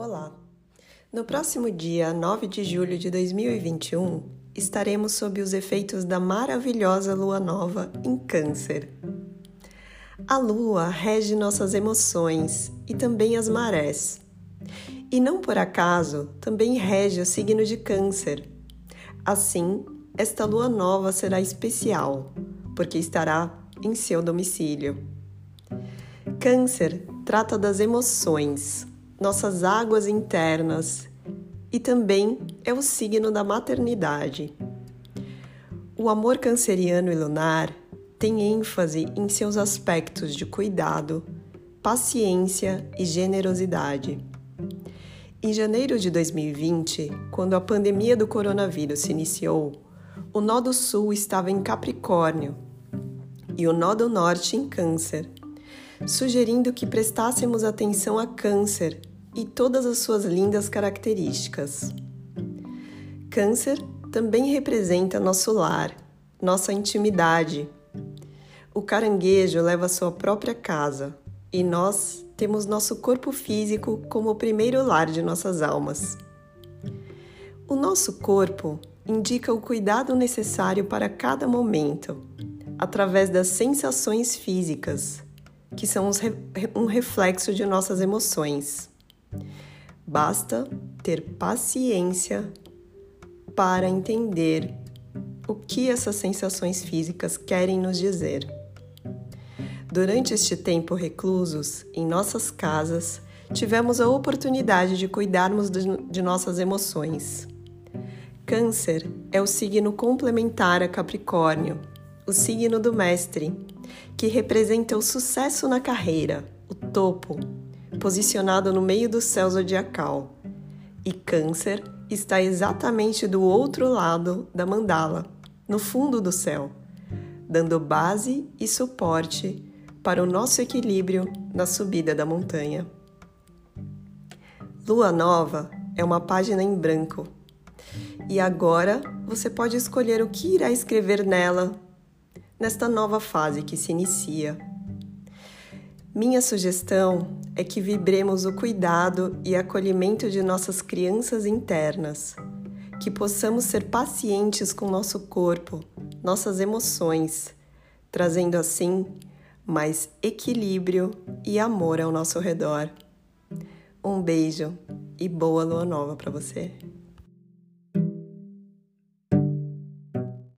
Olá! No próximo dia 9 de julho de 2021, estaremos sob os efeitos da maravilhosa lua nova em Câncer. A lua rege nossas emoções e também as marés. E não por acaso, também rege o signo de Câncer. Assim, esta lua nova será especial, porque estará em seu domicílio. Câncer trata das emoções, nossas águas internas e também é o signo da maternidade. O amor canceriano e lunar tem ênfase em seus aspectos de cuidado, paciência e generosidade. Em janeiro de 2020, quando a pandemia do coronavírus se iniciou, o nó do sul estava em Capricórnio e o nó do norte em Câncer, sugerindo que prestássemos atenção a Câncer e todas as suas lindas características. Câncer também representa nosso lar, nossa intimidade. O caranguejo leva sua própria casa e nós temos nosso corpo físico como o primeiro lar de nossas almas. O nosso corpo indica o cuidado necessário para cada momento, através das sensações físicas, que são um reflexo de nossas emoções. Basta ter paciência para entender o que essas sensações físicas querem nos dizer. Durante este tempo reclusos em nossas casas, tivemos a oportunidade de cuidarmos de nossas emoções. Câncer é o signo complementar a Capricórnio, o signo do mestre, que representa o sucesso na carreira, o topo, posicionado no meio do céu zodiacal, e Câncer está exatamente do outro lado da mandala, no fundo do céu, dando base e suporte para o nosso equilíbrio na subida da montanha. Lua Nova é uma página em branco. E agora você pode escolher o que irá escrever nela nesta nova fase que se inicia. Minha sugestão é que vibremos o cuidado e acolhimento de nossas crianças internas, que possamos ser pacientes com nosso corpo, nossas emoções, trazendo assim mais equilíbrio e amor ao nosso redor. Um beijo e boa lua nova para você.